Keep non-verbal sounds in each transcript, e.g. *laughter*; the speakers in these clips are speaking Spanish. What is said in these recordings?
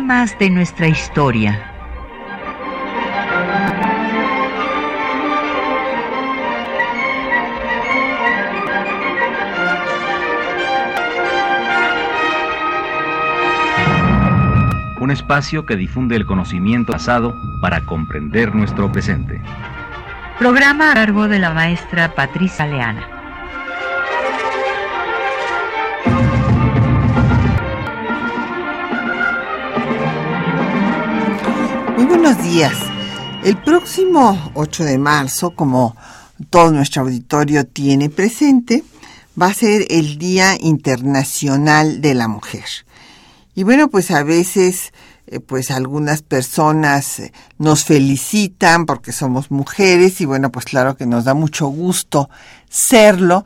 Temas de nuestra historia. Un espacio que difunde el conocimiento pasado para comprender nuestro presente. Programa a cargo de la maestra Patricia Leana. Buenos días. El próximo 8 de marzo, como todo nuestro auditorio tiene presente, va a ser el Día Internacional de la Mujer. Y bueno, pues a veces eh, pues algunas personas eh, nos felicitan porque somos mujeres y bueno, pues claro que nos da mucho gusto serlo,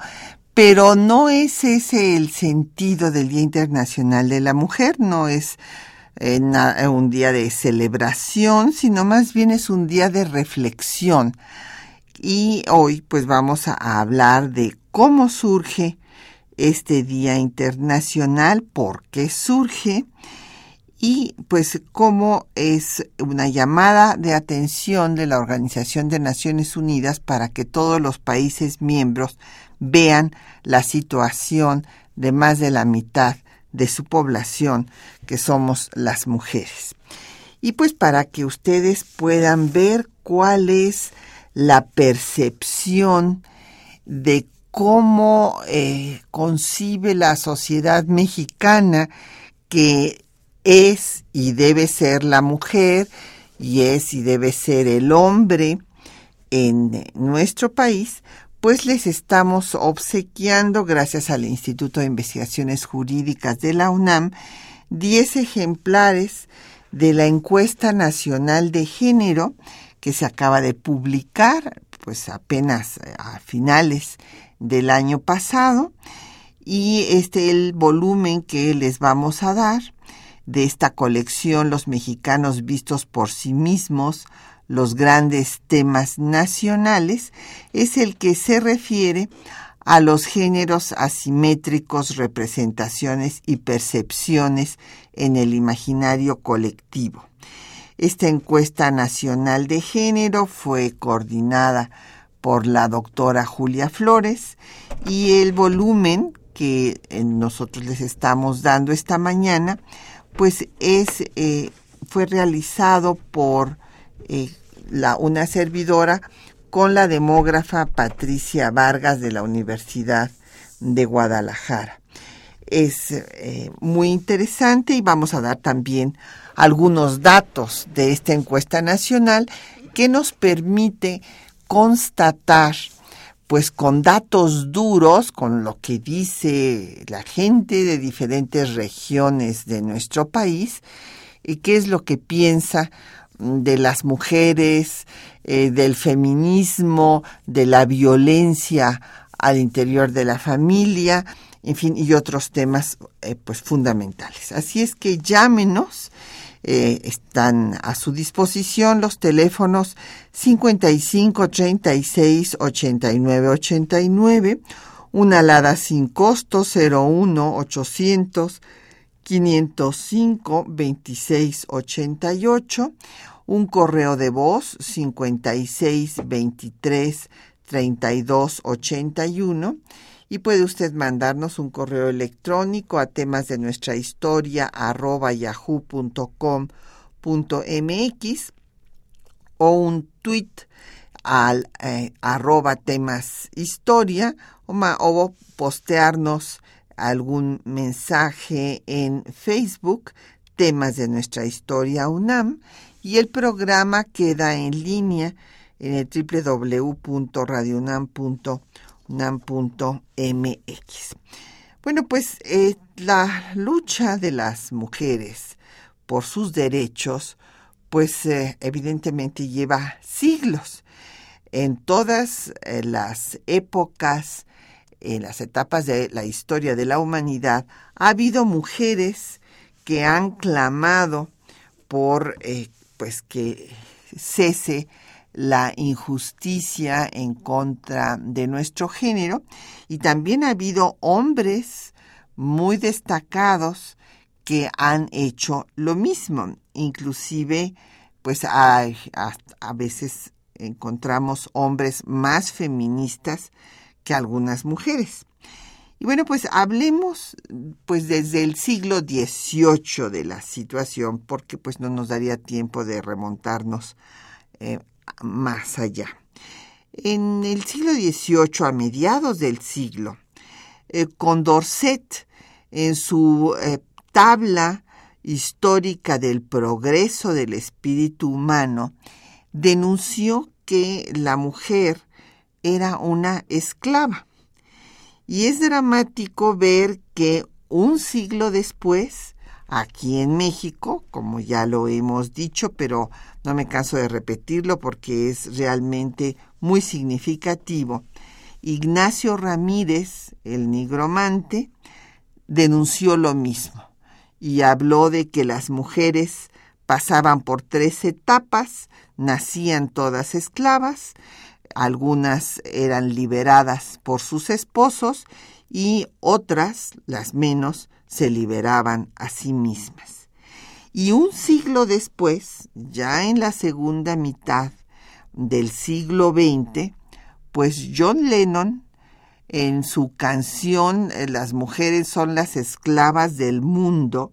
pero no es ese el sentido del Día Internacional de la Mujer, no es eh, un día de celebración, sino más bien es un día de reflexión. Y hoy pues vamos a hablar de cómo surge este Día Internacional, por qué surge y pues cómo es una llamada de atención de la Organización de Naciones Unidas para que todos los países miembros vean la situación de más de la mitad de su población, que somos las mujeres. Y pues para que ustedes puedan ver cuál es la percepción de cómo eh, concibe la sociedad mexicana que es y debe ser la mujer y es y debe ser el hombre en nuestro país, pues les estamos obsequiando, gracias al Instituto de Investigaciones Jurídicas de la UNAM, 10 ejemplares de la encuesta nacional de género que se acaba de publicar, pues apenas a finales del año pasado, y este el volumen que les vamos a dar de esta colección Los mexicanos vistos por sí mismos, los grandes temas nacionales, es el que se refiere a los géneros asimétricos, representaciones y percepciones en el imaginario colectivo. Esta encuesta nacional de género fue coordinada por la doctora Julia Flores y el volumen que nosotros les estamos dando esta mañana pues es, eh, fue realizado por eh, la, una servidora con la demógrafa Patricia Vargas de la Universidad de Guadalajara. Es eh, muy interesante y vamos a dar también algunos datos de esta encuesta nacional que nos permite constatar pues con datos duros, con lo que dice la gente de diferentes regiones de nuestro país, y qué es lo que piensa de las mujeres, eh, del feminismo, de la violencia al interior de la familia, en fin, y otros temas eh, pues fundamentales. Así es que llámenos eh, están a su disposición los teléfonos 55 36 89 89, una alada sin costo 01 800 505 26 88, un correo de voz 56 23 32 81 y puede usted mandarnos un correo electrónico a temas de nuestra historia arroba yahoo.com.mx o un tweet al eh, arroba temas historia o, o postearnos algún mensaje en Facebook, temas de nuestra historia UNAM, y el programa queda en línea en el www.radiounam.com nam.mx. Bueno, pues eh, la lucha de las mujeres por sus derechos, pues eh, evidentemente lleva siglos. En todas eh, las épocas, en las etapas de la historia de la humanidad, ha habido mujeres que han clamado por pues que cese la injusticia en contra de nuestro género y también ha habido hombres muy destacados que han hecho lo mismo. Inclusive, pues a, a veces encontramos hombres más feministas que algunas mujeres. Y bueno, pues hablemos pues desde el siglo XVIII de la situación, porque pues no nos daría tiempo de remontarnos eh, más allá. En el siglo XVIII, a mediados del siglo, eh, Condorcet, en su eh, tabla histórica del progreso del espíritu humano, denunció que la mujer era una esclava. Y es dramático ver que un siglo después, aquí en México, como ya lo hemos dicho, pero no me canso de repetirlo porque es realmente muy significativo, Ignacio Ramírez, el nigromante, denunció lo mismo y habló de que las mujeres pasaban por tres etapas, nacían todas esclavas, algunas eran liberadas por sus esposos y otras, las menos, se liberaban a sí mismas. Y un siglo después, ya en la segunda mitad del siglo XX, pues John Lennon, en su canción eh, Las mujeres son las esclavas del mundo,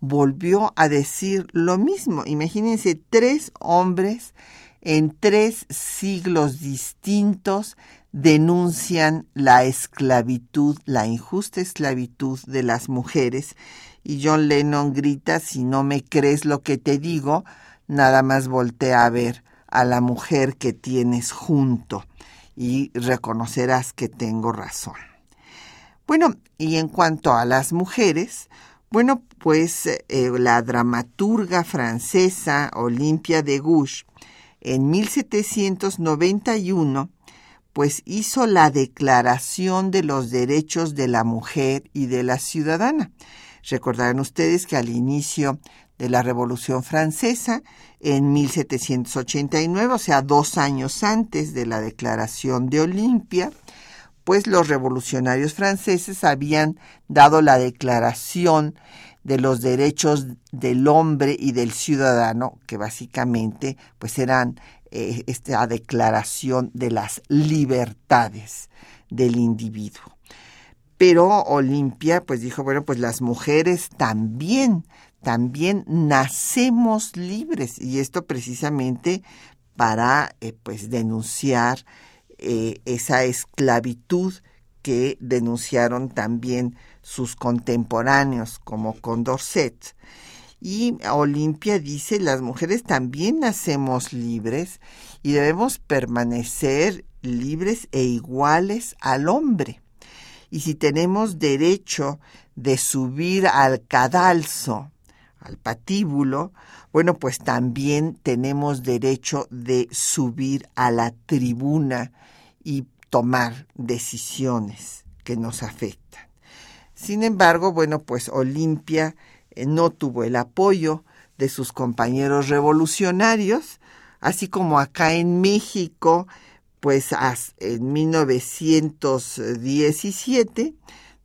volvió a decir lo mismo. Imagínense tres hombres en tres siglos distintos denuncian la esclavitud, la injusta esclavitud de las mujeres. Y John Lennon grita, si no me crees lo que te digo, nada más voltea a ver a la mujer que tienes junto y reconocerás que tengo razón. Bueno, y en cuanto a las mujeres, bueno, pues eh, la dramaturga francesa Olympia de Gouges en 1791 pues hizo la Declaración de los Derechos de la Mujer y de la Ciudadana. Recordarán ustedes que al inicio de la Revolución Francesa, en 1789, o sea, dos años antes de la Declaración de Olimpia, pues los revolucionarios franceses habían dado la declaración de los derechos del hombre y del ciudadano, que básicamente pues eran eh, esta declaración de las libertades del individuo. Pero Olimpia pues dijo, bueno, pues las mujeres también, también nacemos libres y esto precisamente para eh, pues denunciar eh, esa esclavitud que denunciaron también sus contemporáneos como Condorcet. Y Olimpia dice, las mujeres también nacemos libres y debemos permanecer libres e iguales al hombre. Y si tenemos derecho de subir al cadalso, al patíbulo, bueno, pues también tenemos derecho de subir a la tribuna y tomar decisiones que nos afectan. Sin embargo, bueno, pues Olimpia eh, no tuvo el apoyo de sus compañeros revolucionarios, así como acá en México, pues en 1917,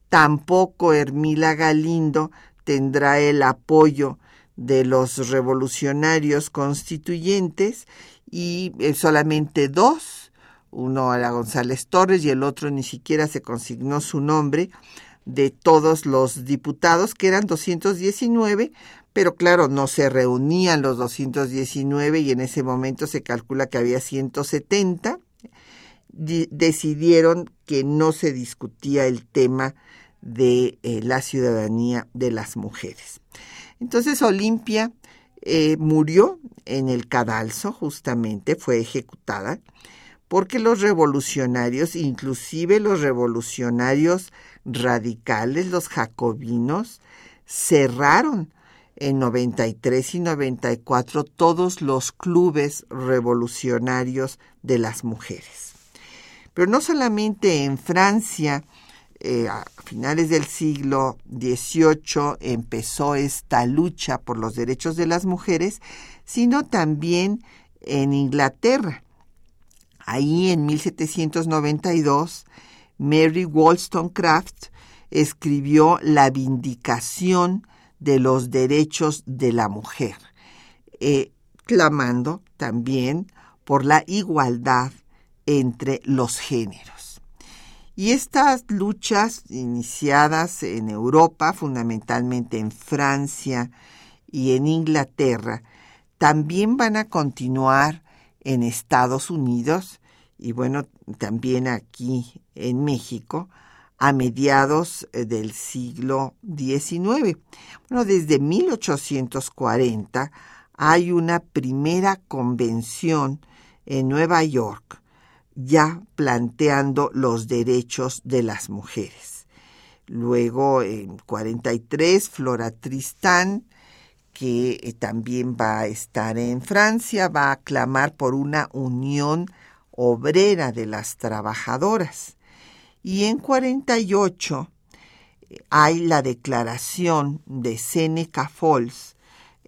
tampoco Hermila Galindo tendrá el apoyo de los revolucionarios constituyentes y eh, solamente dos, uno era González Torres y el otro ni siquiera se consignó su nombre, de todos los diputados, que eran 219, pero claro, no se reunían los 219 y en ese momento se calcula que había 170. decidieron que no se discutía el tema de eh, la ciudadanía de las mujeres. Entonces Olimpia eh, murió en el cadalso, justamente, fue ejecutada, porque los revolucionarios, inclusive los revolucionarios radicales, los jacobinos, cerraron en 93 y 94 todos los clubes revolucionarios de las mujeres. Pero no solamente en Francia, eh, a finales del siglo XVIII empezó esta lucha por los derechos de las mujeres, sino también en Inglaterra. Ahí en 1792 Mary Wollstonecraft escribió La vindicación de los derechos de la mujer, eh, clamando también por la igualdad entre los géneros. Y estas luchas iniciadas en Europa, fundamentalmente en Francia y en Inglaterra, también van a continuar en Estados Unidos y bueno, también aquí en México a mediados eh, del siglo XIX. Bueno, desde 1840 hay una primera convención en Nueva York ya planteando los derechos de las mujeres. Luego, en 43, Flora Tristán, que eh, también va a estar en Francia, va a clamar por una unión obrera de las trabajadoras. Y en 48 eh, hay la declaración de Seneca Falls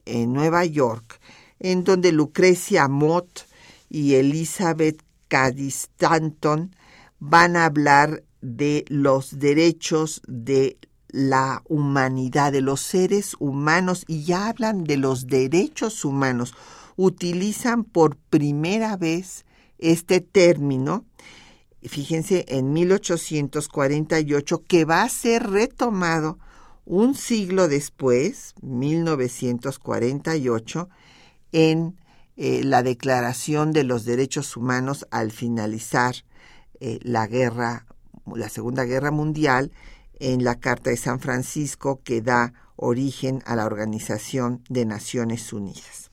en Nueva York, en donde Lucrecia Mott y Elizabeth Cadiz Stanton van a hablar de los derechos de la humanidad, de los seres humanos, y ya hablan de los derechos humanos. Utilizan por primera vez este término, fíjense, en 1848, que va a ser retomado un siglo después, 1948, en eh, la Declaración de los Derechos Humanos al finalizar eh, la guerra, la Segunda Guerra Mundial, en la Carta de San Francisco que da origen a la Organización de Naciones Unidas.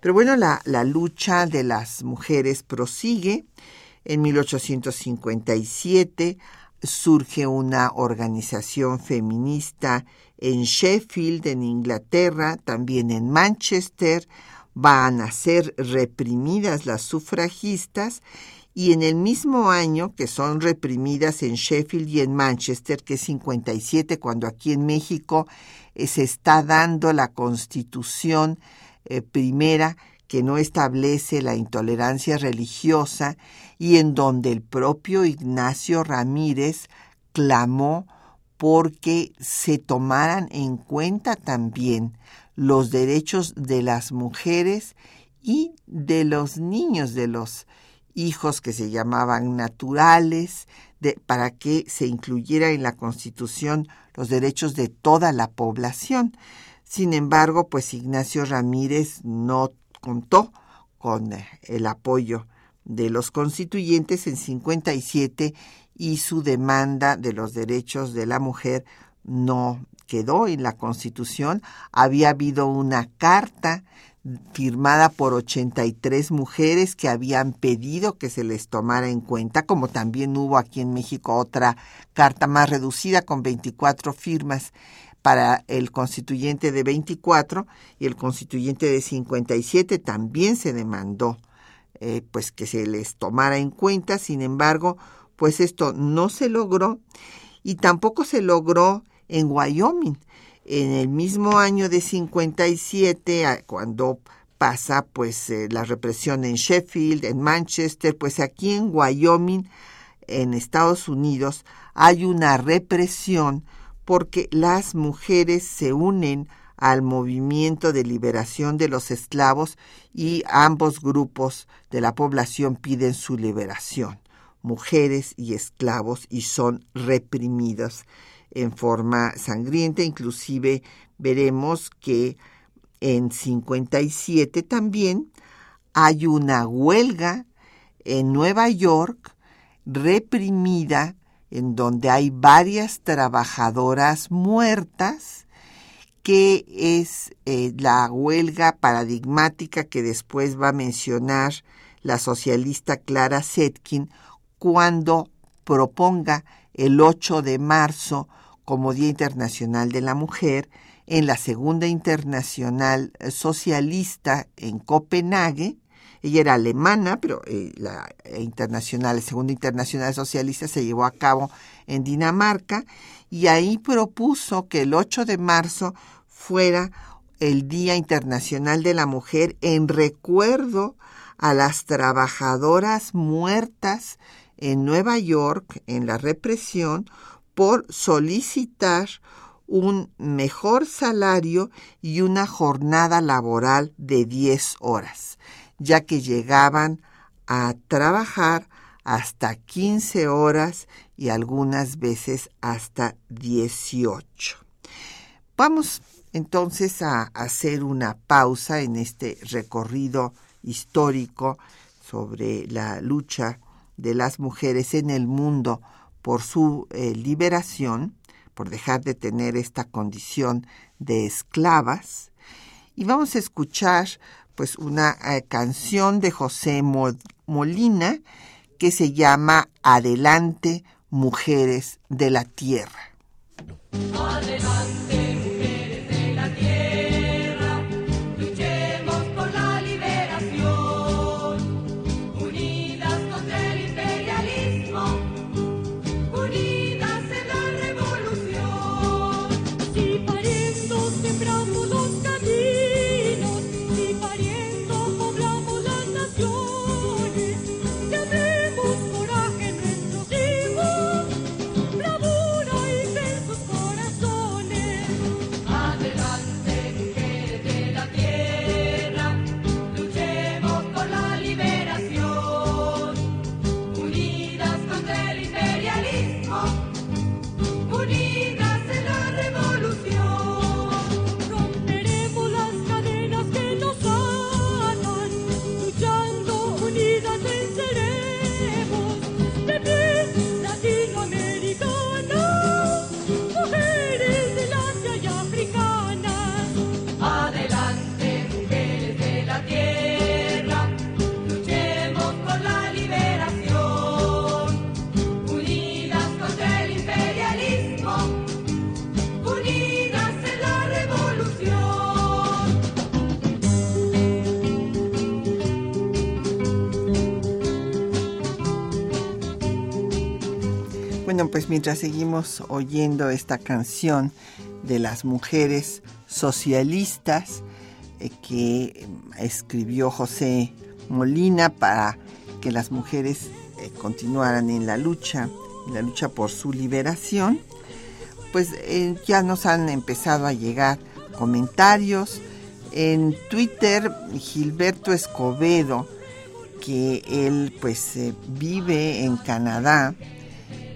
Pero bueno, la, la lucha de las mujeres prosigue. En 1857 surge una organización feminista en Sheffield, en Inglaterra, también en Manchester, van a ser reprimidas las sufragistas y en el mismo año que son reprimidas en Sheffield y en Manchester, que es 57, cuando aquí en México eh, se está dando la constitución eh, primera que no establece la intolerancia religiosa y en donde el propio Ignacio Ramírez clamó porque se tomaran en cuenta también los derechos de las mujeres y de los niños, de los hijos que se llamaban naturales, para que se incluyera en la Constitución los derechos de toda la población. Sin embargo, pues Ignacio Ramírez no contó con el apoyo de los constituyentes en 57 y su demanda de los derechos de la mujer no quedó en la Constitución. Había habido una carta firmada por 83 mujeres que habían pedido que se les tomara en cuenta, como también hubo aquí en México otra carta más reducida con 24 firmas para el constituyente de 24 y el constituyente de 57 también se demandó eh, pues que se les tomara en cuenta, sin embargo, pues esto no se logró y tampoco se logró en Wyoming. En el mismo año de 57, cuando pasa pues eh, la represión en Sheffield, en Manchester, pues aquí en Wyoming, en Estados Unidos, hay una represión porque las mujeres se unen al movimiento de liberación de los esclavos y ambos grupos de la población piden su liberación, mujeres y esclavos, y son reprimidos en forma sangrienta. Inclusive veremos que en 57 también hay una huelga en Nueva York reprimida en donde hay varias trabajadoras muertas, que es eh, la huelga paradigmática que después va a mencionar la socialista Clara Setkin cuando proponga el 8 de marzo como Día Internacional de la Mujer en la Segunda Internacional Socialista en Copenhague. Ella era alemana, pero eh, la internacional, la Segunda Internacional Socialista se llevó a cabo en Dinamarca y ahí propuso que el 8 de marzo fuera el Día Internacional de la Mujer en recuerdo a las trabajadoras muertas en Nueva York en la represión por solicitar un mejor salario y una jornada laboral de 10 horas, ya que llegaban a trabajar hasta 15 horas y algunas veces hasta 18. Vamos entonces a hacer una pausa en este recorrido histórico sobre la lucha de las mujeres en el mundo por su eh, liberación, por dejar de tener esta condición de esclavas. Y vamos a escuchar pues una eh, canción de José Molina que se llama Adelante, mujeres de la tierra. Bueno, pues mientras seguimos oyendo esta canción de las mujeres socialistas eh, que escribió José Molina para que las mujeres eh, continuaran en la lucha, en la lucha por su liberación, pues eh, ya nos han empezado a llegar comentarios. En Twitter, Gilberto Escobedo, que él pues vive en Canadá,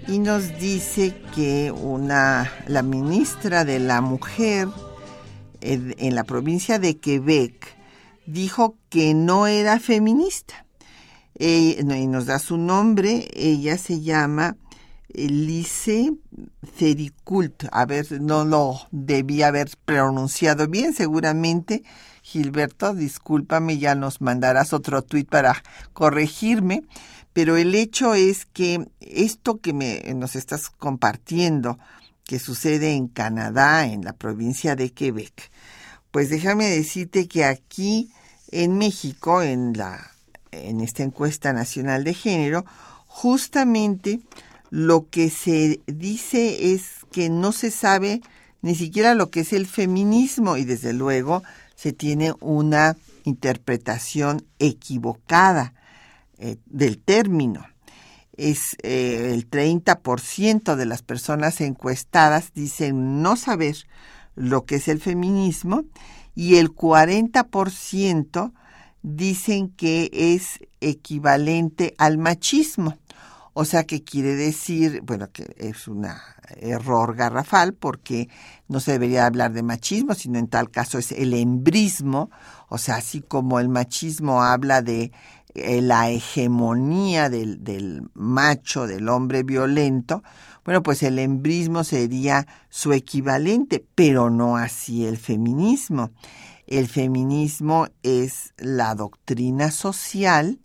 y nos dice que una, la ministra de la Mujer en, la provincia de Quebec dijo que no era feminista. y nos da su nombre, ella se llama Elise Cericult. A ver, no lo debía haber pronunciado bien, seguramente. Gilberto, discúlpame, ya nos mandarás otro tuit para corregirme pero el hecho es que esto que me, nos estás compartiendo, que sucede en Canadá, en la provincia de Quebec, pues déjame decirte que aquí en México, en, la, en esta encuesta nacional de género, justamente lo que se dice es que no se sabe ni siquiera lo que es el feminismo y desde luego se tiene una interpretación equivocada eh, del término. Es eh, el 30% de las personas encuestadas dicen no saber lo que es el feminismo y el 40% dicen que es equivalente al machismo. O sea que quiere decir, bueno, que es un error garrafal porque no se debería hablar de machismo, sino en tal caso es el embrismo, o sea, así como el machismo habla de eh, la hegemonía del, del, macho, del hombre violento, bueno, pues el embrismo sería su equivalente, pero no así el feminismo. El feminismo es la doctrina social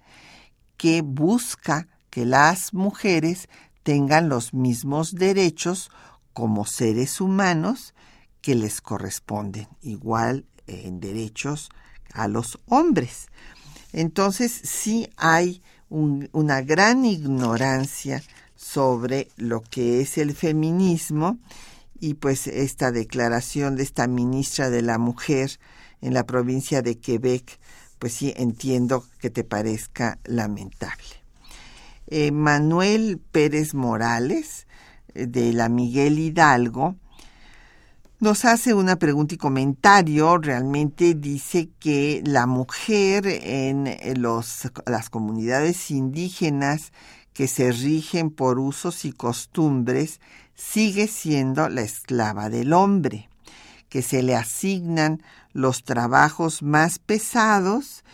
que busca que las mujeres tengan los mismos derechos como seres humanos que les corresponden, igual en derechos a los hombres. Entonces sí hay una gran ignorancia sobre lo que es el feminismo y pues esta declaración de esta ministra de la mujer en la provincia de Quebec, pues sí entiendo que te parezca lamentable. Eh, Manuel Pérez Morales, de la Miguel Hidalgo, nos hace una pregunta y comentario. Realmente dice que la mujer en los, las comunidades indígenas que se rigen por usos y costumbres sigue siendo la esclava del hombre, que se le asignan los trabajos más pesados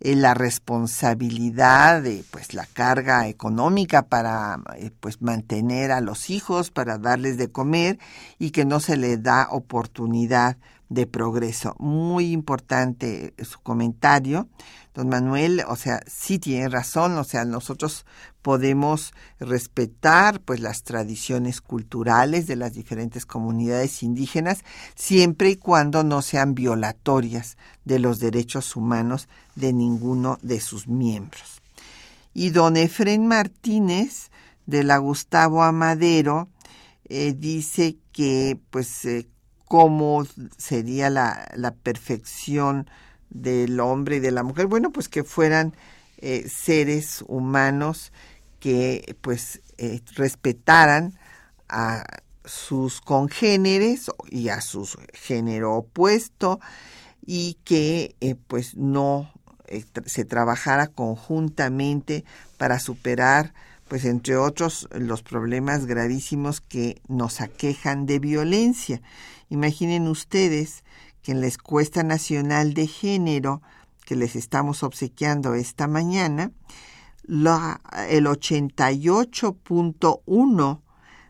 eh, la responsabilidad de pues la carga económica para eh, pues mantener a los hijos para darles de comer y que no se le da oportunidad de progreso. Muy importante su comentario. Don Manuel, o sea, sí tiene razón, o sea, nosotros podemos respetar pues las tradiciones culturales de las diferentes comunidades indígenas siempre y cuando no sean violatorias de los derechos humanos de ninguno de sus miembros. Y don Efren Martínez de la Gustavo Amadero eh, dice que pues eh, cómo sería la, la, perfección del hombre y de la mujer. Bueno, pues que fueran eh, seres humanos que pues eh, respetaran a sus congéneres y a su género opuesto y que eh, pues no se trabajara conjuntamente para superar pues entre otros los problemas gravísimos que nos aquejan de violencia. Imaginen ustedes que en la Escuesta Nacional de Género que les estamos obsequiando esta mañana, el 88.1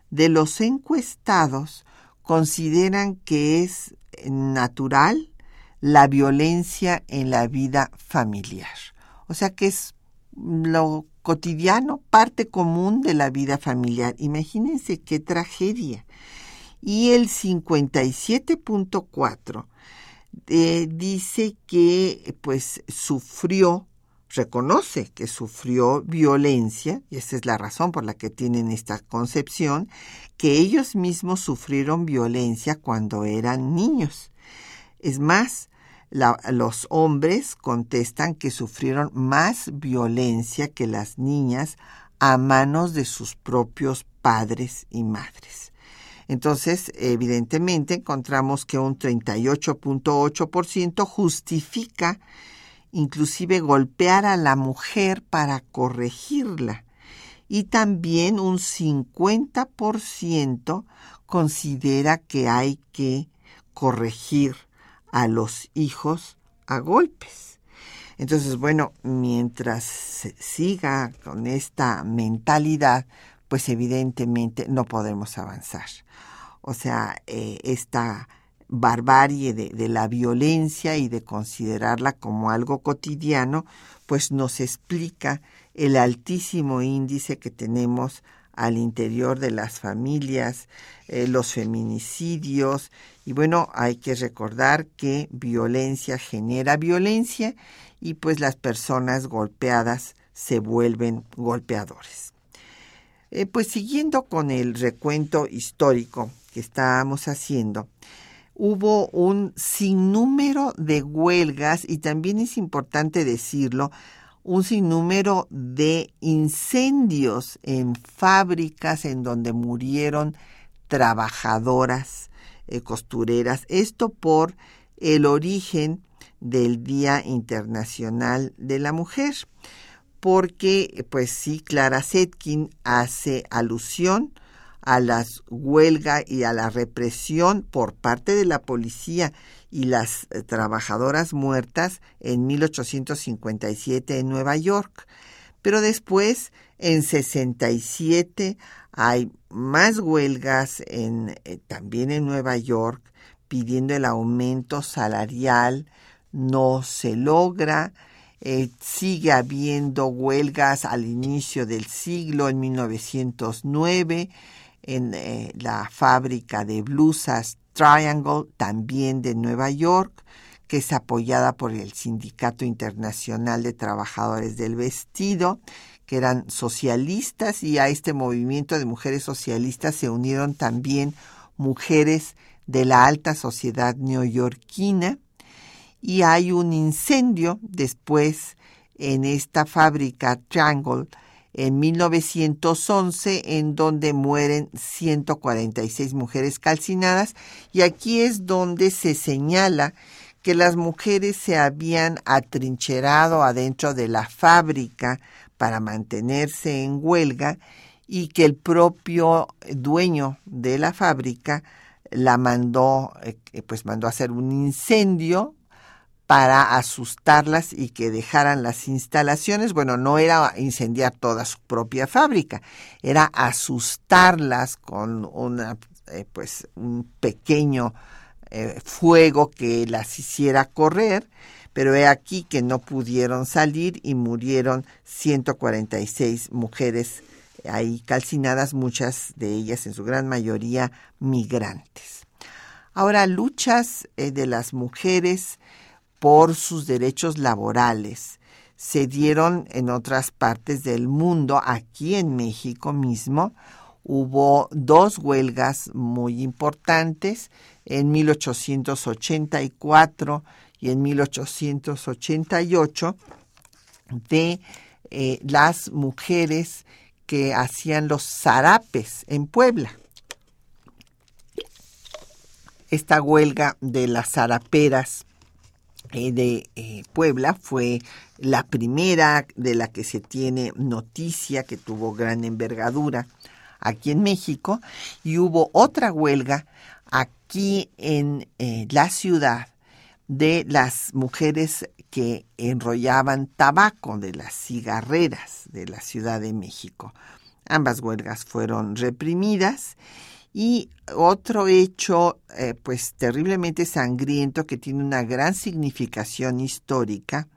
de los encuestados consideran que es natural la violencia en la vida familiar. O sea que es lo cotidiano, parte común de la vida familiar. Imagínense qué tragedia y el 57.4 eh, dice que pues sufrió, reconoce que sufrió violencia, y esa es la razón por la que tienen esta concepción, que ellos mismos sufrieron violencia cuando eran niños. Es más, los hombres contestan que sufrieron más violencia que las niñas a manos de sus propios padres y madres. Entonces, evidentemente, encontramos que un 38.8% justifica inclusive golpear a la mujer para corregirla. Y también un 50% considera que hay que corregir a los hijos a golpes. Entonces, bueno, mientras se siga con esta mentalidad, pues evidentemente no podemos avanzar. O sea, eh, esta barbarie de, la violencia y de considerarla como algo cotidiano, pues nos explica el altísimo índice que tenemos al interior de las familias, eh, los feminicidios, y bueno, hay que recordar que violencia genera violencia y pues las personas golpeadas se vuelven golpeadores. Eh, pues siguiendo con el recuento histórico que estábamos haciendo, hubo un sinnúmero de huelgas y también es importante decirlo, un sinnúmero de incendios en fábricas en donde murieron trabajadoras eh, costureras. Esto por el origen del Día Internacional de la Mujer porque, pues sí, Clara Setkin hace alusión a las huelgas y a la represión por parte de la policía y las eh, trabajadoras muertas en 1857 en Nueva York. Pero después, en 67, hay más huelgas en, eh, también en Nueva York pidiendo el aumento salarial. No se logra eh, sigue habiendo huelgas al inicio del siglo, en 1909, en eh, la fábrica de blusas Triangle, también de Nueva York, que es apoyada por el Sindicato Internacional de Trabajadores del Vestido, que eran socialistas, y a este movimiento de mujeres socialistas se unieron también mujeres de la alta sociedad neoyorquina, y hay un incendio después en esta fábrica Triangle en 1911, en donde mueren 146 mujeres calcinadas, y aquí es donde se señala que las mujeres se habían atrincherado adentro de la fábrica para mantenerse en huelga y que el propio dueño de la fábrica la mandó, eh, pues mandó a hacer un incendio para asustarlas y que dejaran las instalaciones. Bueno, no era incendiar toda su propia fábrica, era asustarlas con una, eh, pues, un pequeño eh, fuego que las hiciera correr, pero he aquí que no pudieron salir y murieron 146 mujeres ahí calcinadas, muchas de ellas en su gran mayoría migrantes. Ahora, luchas eh, de las mujeres por sus derechos laborales se dieron en otras partes del mundo, aquí en México mismo. Hubo dos huelgas muy importantes en 1884 y en 1888 de eh, las mujeres que hacían los zarapes en Puebla. Esta huelga de las zaraperas eh, de eh, Puebla fue la primera de la que se tiene noticia que tuvo gran envergadura aquí en México y hubo otra huelga aquí en eh, la ciudad de las mujeres que enrollaban tabaco de las cigarreras de la Ciudad de México. Ambas huelgas fueron reprimidas y otro hecho, eh, pues terriblemente sangriento, que tiene una gran significación histórica,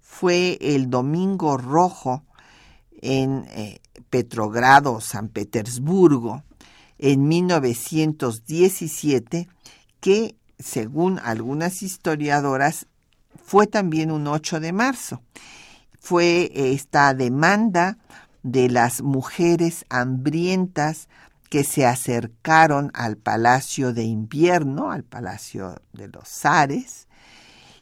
fue el Domingo Rojo en eh, Petrogrado, San Petersburgo, en 1917, que, según algunas historiadoras, fue también un 8 de marzo. Fue esta demanda de las mujeres hambrientas que se acercaron al Palacio de Invierno, al Palacio de los Zares,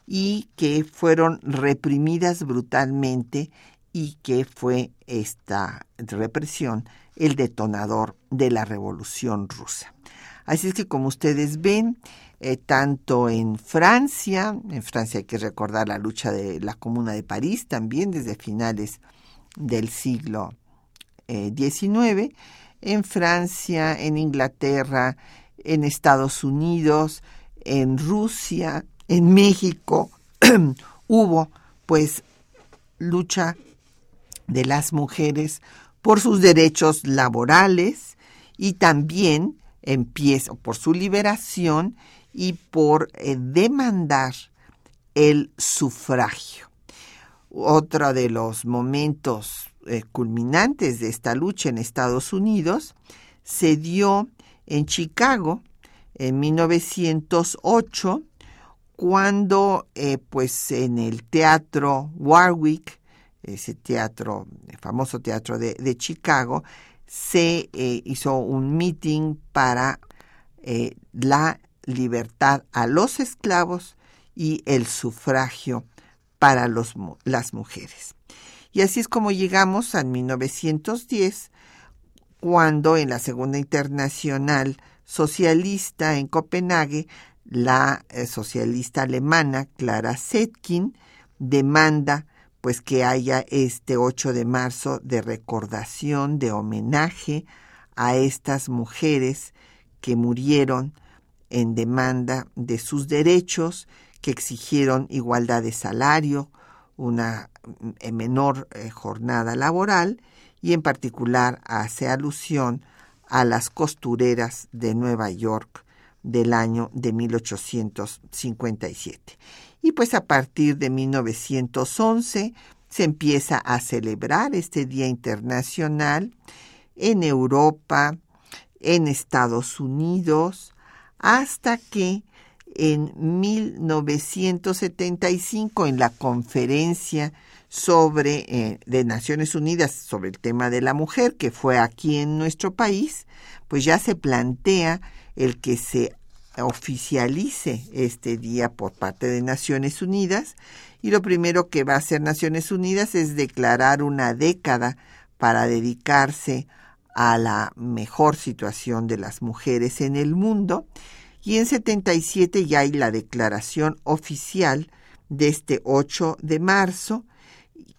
y que fueron reprimidas brutalmente y que fue esta represión el detonador de la Revolución rusa. Así es que como ustedes ven, eh, tanto en Francia, en Francia hay que recordar la lucha de la Comuna de París también desde finales del siglo XIX, eh, en Francia, en Inglaterra, en Estados Unidos, en Rusia, en México, *clears throat* hubo pues lucha de las mujeres por sus derechos laborales y también empieza por su liberación y por eh, demandar el sufragio. Otro de los momentos eh, culminantes de esta lucha en Estados Unidos se dio en Chicago en 1908 cuando eh, pues en el teatro Warwick, ese teatro, el famoso teatro de, Chicago, se eh, hizo un meeting para la libertad a los esclavos y el sufragio para los, las mujeres. Y así es como llegamos a 1910, cuando en la Segunda Internacional Socialista en Copenhague, la eh, socialista alemana Clara Zetkin demanda pues que haya este 8 de marzo de recordación, de homenaje a estas mujeres que murieron en demanda de sus derechos, que exigieron igualdad de salario, una eh, menor eh, jornada laboral y en particular hace alusión a las costureras de Nueva York del año de 1857. Y pues a partir de 1911 se empieza a celebrar este Día Internacional en Europa, en Estados Unidos, hasta que en 1975 en la conferencia sobre eh, de Naciones Unidas sobre el tema de la mujer que fue aquí en nuestro país, pues ya se plantea el que se oficialice este día por parte de Naciones Unidas y lo primero que va a hacer Naciones Unidas es declarar una década para dedicarse a la mejor situación de las mujeres en el mundo. Y en 77 ya hay la declaración oficial de este 8 de marzo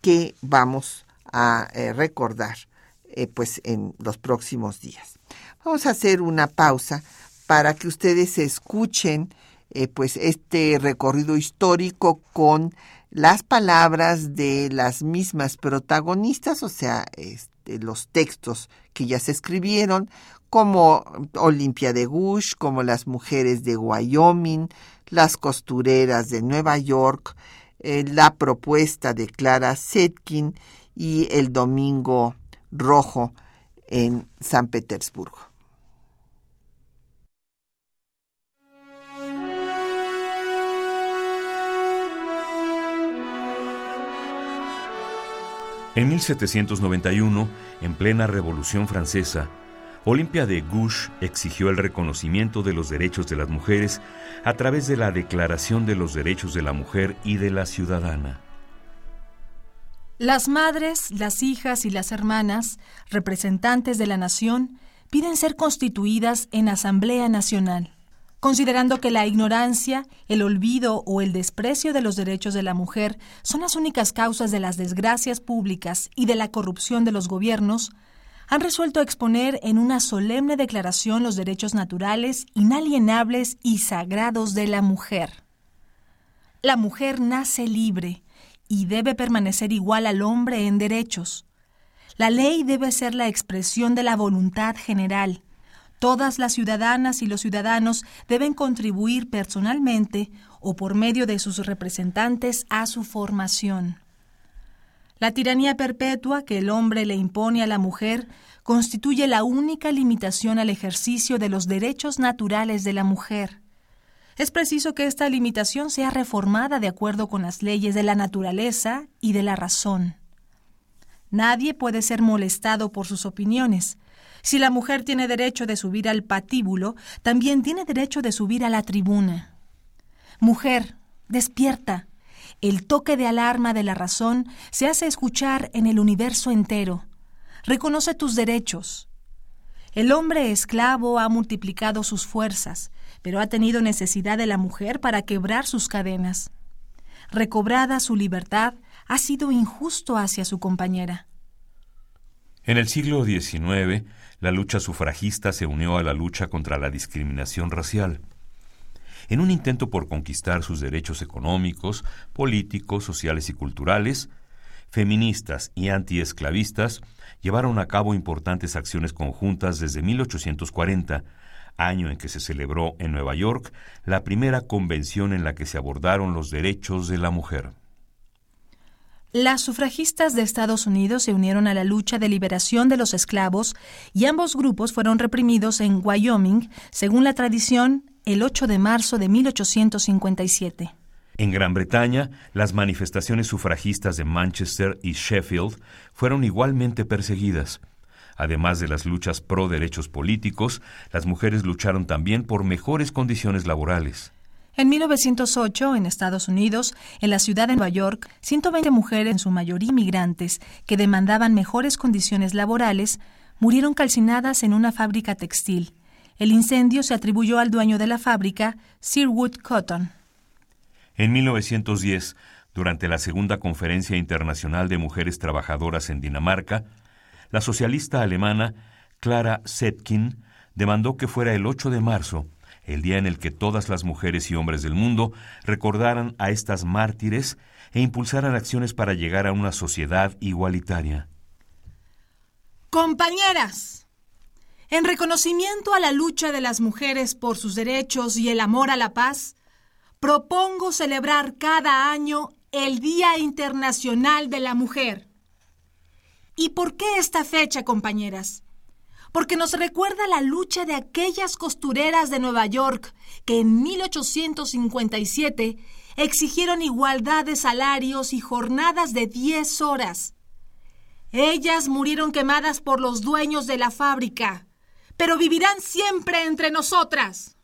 que vamos a eh, recordar eh, pues en los próximos días. Vamos a hacer una pausa para que ustedes escuchen eh, pues este recorrido histórico con las palabras de las mismas protagonistas, o sea, este, los textos que ya se escribieron, como Olimpia de Gush, como las mujeres de Wyoming, las costureras de Nueva York, eh, la propuesta de Clara Setkin y el Domingo Rojo en San Petersburgo. En 1791, en plena Revolución Francesa, Olimpia de Gouges exigió el reconocimiento de los derechos de las mujeres a través de la Declaración de los Derechos de la Mujer y de la Ciudadana. Las madres, las hijas y las hermanas, representantes de la nación, piden ser constituidas en Asamblea Nacional considerando que la ignorancia, el olvido o el desprecio de los derechos de la mujer son las únicas causas de las desgracias públicas y de la corrupción de los gobiernos, han resuelto exponer en una solemne declaración los derechos naturales, inalienables y sagrados de la mujer. La mujer nace libre y debe permanecer igual al hombre en derechos. La ley debe ser la expresión de la voluntad general Todas las ciudadanas y los ciudadanos deben contribuir personalmente o por medio de sus representantes a su formación. La tiranía perpetua que el hombre le impone a la mujer constituye la única limitación al ejercicio de los derechos naturales de la mujer. Es preciso que esta limitación sea reformada de acuerdo con las leyes de la naturaleza y de la razón. Nadie puede ser molestado por sus opiniones, si la mujer tiene derecho de subir al patíbulo, también tiene derecho de subir a la tribuna. Mujer, despierta. El toque de alarma de la razón se hace escuchar en el universo entero. Reconoce tus derechos. El hombre esclavo ha multiplicado sus fuerzas, pero ha tenido necesidad de la mujer para quebrar sus cadenas. Recobrada su libertad, ha sido injusto hacia su compañera. En el siglo XIX, la lucha sufragista se unió a la lucha contra la discriminación racial. En un intento por conquistar sus derechos económicos, políticos, sociales y culturales, feministas y antiesclavistas llevaron a cabo importantes acciones conjuntas desde 1840, año en que se celebró en Nueva York la primera convención en la que se abordaron los derechos de la mujer. Las sufragistas de Estados Unidos se unieron a la lucha de liberación de los esclavos y ambos grupos fueron reprimidos en Wyoming, según la tradición, el 8 de marzo de 1857. En Gran Bretaña, las manifestaciones sufragistas de Manchester y Sheffield fueron igualmente perseguidas. Además de las luchas pro derechos políticos, las mujeres lucharon también por mejores condiciones laborales. En 1908, en Estados Unidos, en la ciudad de Nueva York, 120 mujeres, en su mayoría inmigrantes, que demandaban mejores condiciones laborales, murieron calcinadas en una fábrica textil. El incendio se atribuyó al dueño de la fábrica, Sir Wood Cotton. En 1910, durante la Segunda Conferencia Internacional de Mujeres Trabajadoras en Dinamarca, la socialista alemana Clara Zetkin demandó que fuera el 8 de marzo el día en el que todas las mujeres y hombres del mundo recordaran a estas mártires e impulsaran acciones para llegar a una sociedad igualitaria. Compañeras, en reconocimiento a la lucha de las mujeres por sus derechos y el amor a la paz, propongo celebrar cada año el Día Internacional de la Mujer. ¿Y por qué esta fecha, compañeras? porque nos recuerda la lucha de aquellas costureras de Nueva York que en 1857 exigieron igualdad de salarios y jornadas de 10 horas. Ellas murieron quemadas por los dueños de la fábrica, pero vivirán siempre entre nosotras.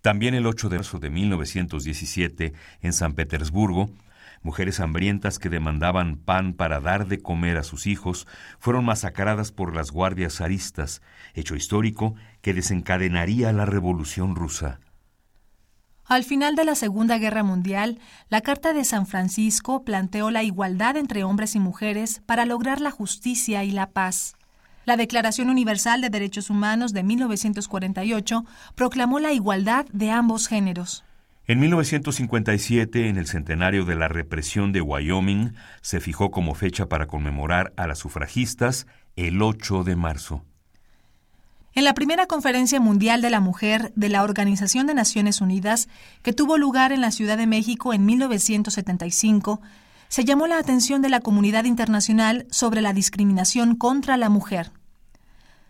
También el 8 de marzo de 1917, en San Petersburgo, Mujeres hambrientas que demandaban pan para dar de comer a sus hijos fueron masacradas por las guardias zaristas, hecho histórico que desencadenaría la Revolución rusa. Al final de la Segunda Guerra Mundial, la Carta de San Francisco planteó la igualdad entre hombres y mujeres para lograr la justicia y la paz. La Declaración Universal de Derechos Humanos de 1948 proclamó la igualdad de ambos géneros. En 1957, en el centenario de la represión de Wyoming, se fijó como fecha para conmemorar a las sufragistas el 8 de marzo. En la primera Conferencia Mundial de la Mujer de la Organización de Naciones Unidas, que tuvo lugar en la Ciudad de México en 1975, se llamó la atención de la comunidad internacional sobre la discriminación contra la mujer.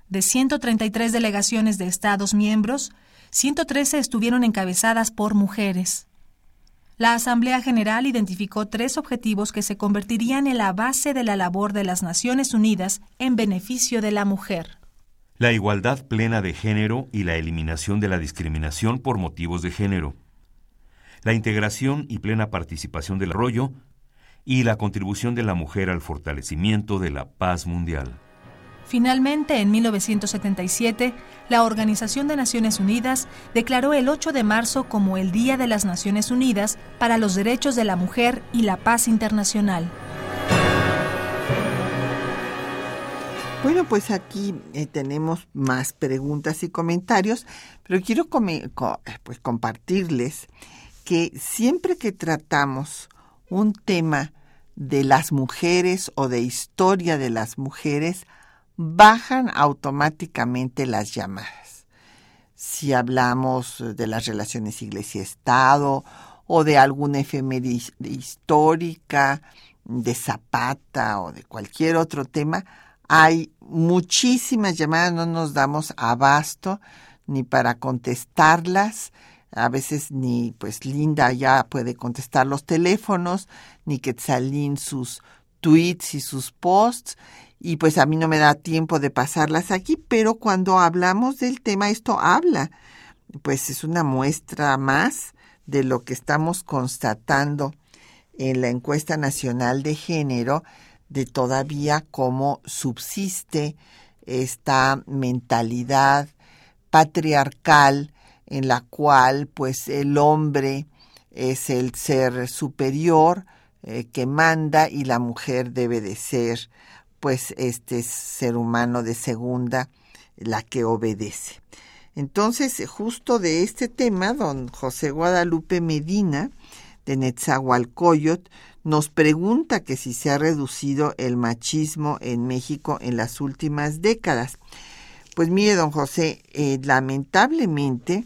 De 133 delegaciones de Estados miembros, 113 estuvieron encabezadas por mujeres. La Asamblea General identificó tres objetivos que se convertirían en la base de la labor de las Naciones Unidas en beneficio de la mujer. La igualdad plena de género y la eliminación de la discriminación por motivos de género. La integración y plena participación del rollo y la contribución de la mujer al fortalecimiento de la paz mundial. Finalmente, en 1977, la Organización de Naciones Unidas declaró el 8 de marzo como el Día de las Naciones Unidas para los Derechos de la Mujer y la Paz Internacional. Bueno, pues aquí eh, tenemos más preguntas y comentarios, pero quiero pues, compartirles que siempre que tratamos un tema de las mujeres o de historia de las mujeres, bajan automáticamente las llamadas. Si hablamos de las relaciones iglesia-estado o de alguna efeméride histórica, de Zapata o de cualquier otro tema, hay muchísimas llamadas, no nos damos abasto ni para contestarlas. A veces ni pues Linda ya puede contestar los teléfonos, ni Quetzalín sus tweets y sus posts y pues a mí no me da tiempo de pasarlas aquí, pero cuando hablamos del tema esto habla, pues es una muestra más de lo que estamos constatando en la encuesta nacional de género de todavía cómo subsiste esta mentalidad patriarcal en la cual pues el hombre es el ser superior eh, que manda y la mujer debe de ser pues este ser humano de segunda la que obedece. Entonces, justo de este tema, don José Guadalupe Medina, de Netzahualcoyot, nos pregunta que si se ha reducido el machismo en México en las últimas décadas. Pues mire, don José, eh, lamentablemente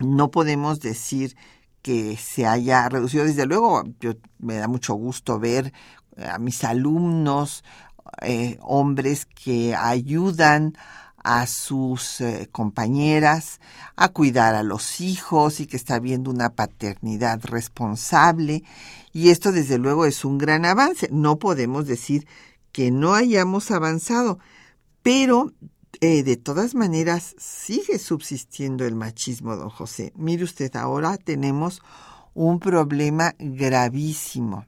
no podemos decir que se haya reducido. Desde luego, yo, me da mucho gusto ver a mis alumnos, eh, hombres que ayudan a sus eh, compañeras a cuidar a los hijos y que está viendo una paternidad responsable. Y esto desde luego es un gran avance. No podemos decir que no hayamos avanzado, pero eh, de todas maneras sigue subsistiendo el machismo, don José. Mire usted, ahora tenemos un problema gravísimo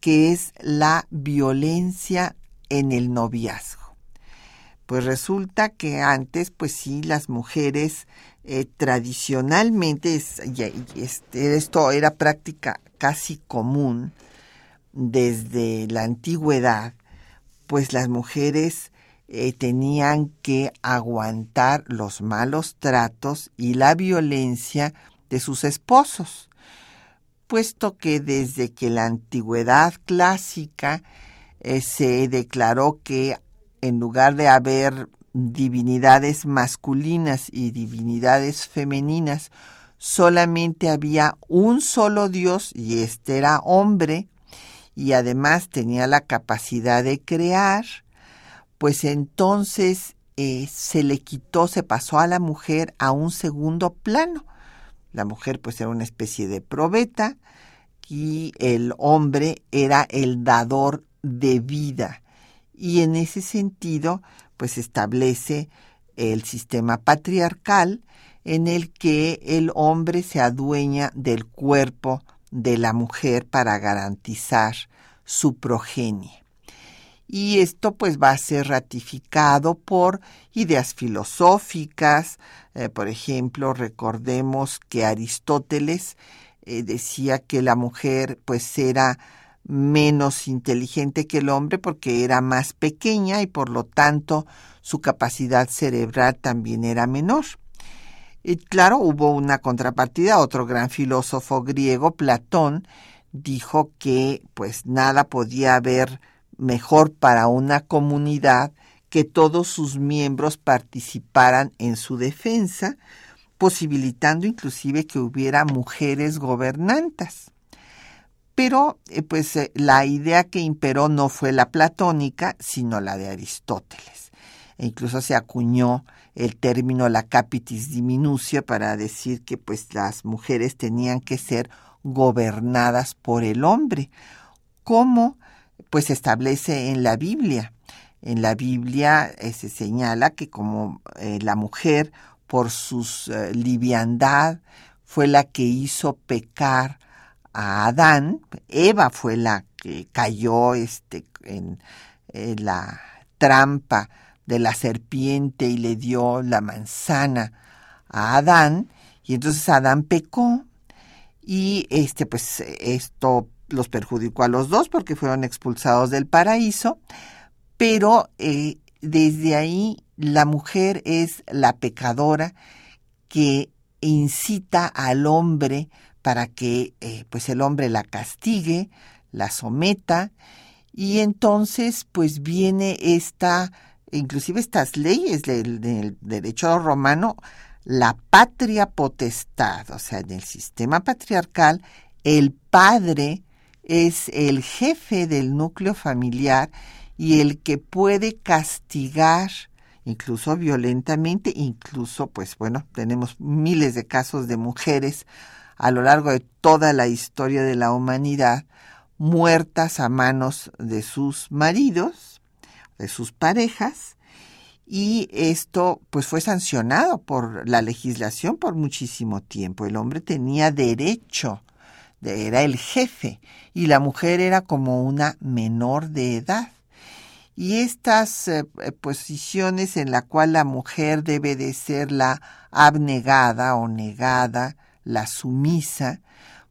que es la violencia en el noviazgo. Pues resulta que antes, pues sí, las mujeres eh, tradicionalmente, este, esto era práctica casi común desde la antigüedad, pues las mujeres eh, tenían que aguantar los malos tratos y la violencia de sus esposos puesto que desde que la antigüedad clásica eh, se declaró que en lugar de haber divinidades masculinas y divinidades femeninas, solamente había un solo Dios y este era hombre y además tenía la capacidad de crear, pues entonces eh, se le quitó, se pasó a la mujer a un segundo plano la mujer pues era una especie de probeta y el hombre era el dador de vida. Y en ese sentido pues establece el sistema patriarcal en el que el hombre se adueña del cuerpo de la mujer para garantizar su progenie. Y esto pues va a ser ratificado por ideas filosóficas. Eh, por ejemplo, recordemos que Aristóteles eh, decía que la mujer pues era menos inteligente que el hombre porque era más pequeña y por lo tanto su capacidad cerebral también era menor. Y claro, hubo una contrapartida, otro gran filósofo griego, Platón, dijo que pues nada podía haber mejor para una comunidad que todos sus miembros participaran en su defensa, posibilitando inclusive que hubiera mujeres gobernantas. Pero eh, pues eh, la idea que imperó no fue la platónica, sino la de Aristóteles. E incluso se acuñó el término la capitis diminucia para decir que pues las mujeres tenían que ser gobernadas por el hombre, como pues establece en la Biblia. En la Biblia eh, se señala que como la mujer por su liviandad fue la que hizo pecar a Adán, Eva fue la que cayó este, en, la trampa de la serpiente y le dio la manzana a Adán, y entonces Adán pecó, y este, pues esto los perjudicó a los dos porque fueron expulsados del paraíso, pero eh, desde ahí la mujer es la pecadora que incita al hombre para que eh, pues el hombre la castigue, la someta, y entonces pues viene esta, inclusive estas leyes del, del derecho romano, la patria potestad, o sea, en el sistema patriarcal, el padre es el jefe del núcleo familiar y el que puede castigar incluso violentamente, incluso pues bueno, tenemos miles de casos de mujeres a lo largo de toda la historia de la humanidad muertas a manos de sus maridos, de sus parejas, y esto pues fue sancionado por la legislación por muchísimo tiempo. El hombre tenía derecho, era el jefe, y la mujer era como una menor de edad. Y estas eh, posiciones en la cual la mujer debe de ser la abnegada o negada, la sumisa,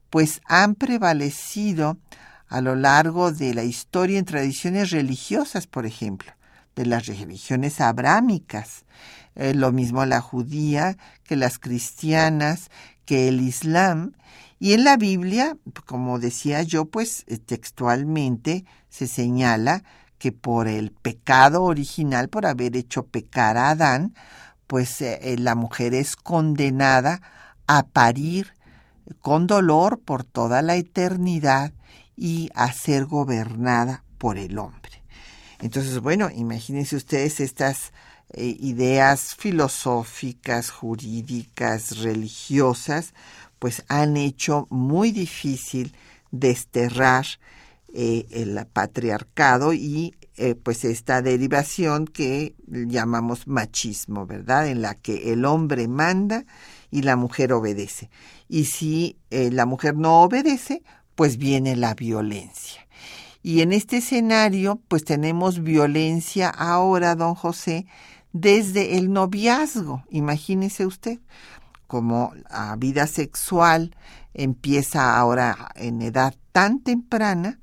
pues han prevalecido a lo largo de la historia en tradiciones religiosas, por ejemplo, de las religiones abrámicas, eh, lo mismo la judía que las cristianas, que el islam, y en la Biblia, como decía yo, pues eh, textualmente se señala que por el pecado original, por haber hecho pecar a Adán, pues eh, la mujer es condenada a parir con dolor por toda la eternidad y a ser gobernada por el hombre. Entonces, bueno, imagínense ustedes estas eh, ideas filosóficas, jurídicas, religiosas, pues han hecho muy difícil desterrar eh, el patriarcado y eh, pues esta derivación que llamamos machismo, ¿verdad? En la que el hombre manda y la mujer obedece. Y si eh, la mujer no obedece, pues viene la violencia. Y en este escenario, pues tenemos violencia ahora, don José, desde el noviazgo. Imagínese usted, como la vida sexual empieza ahora en edad tan temprana,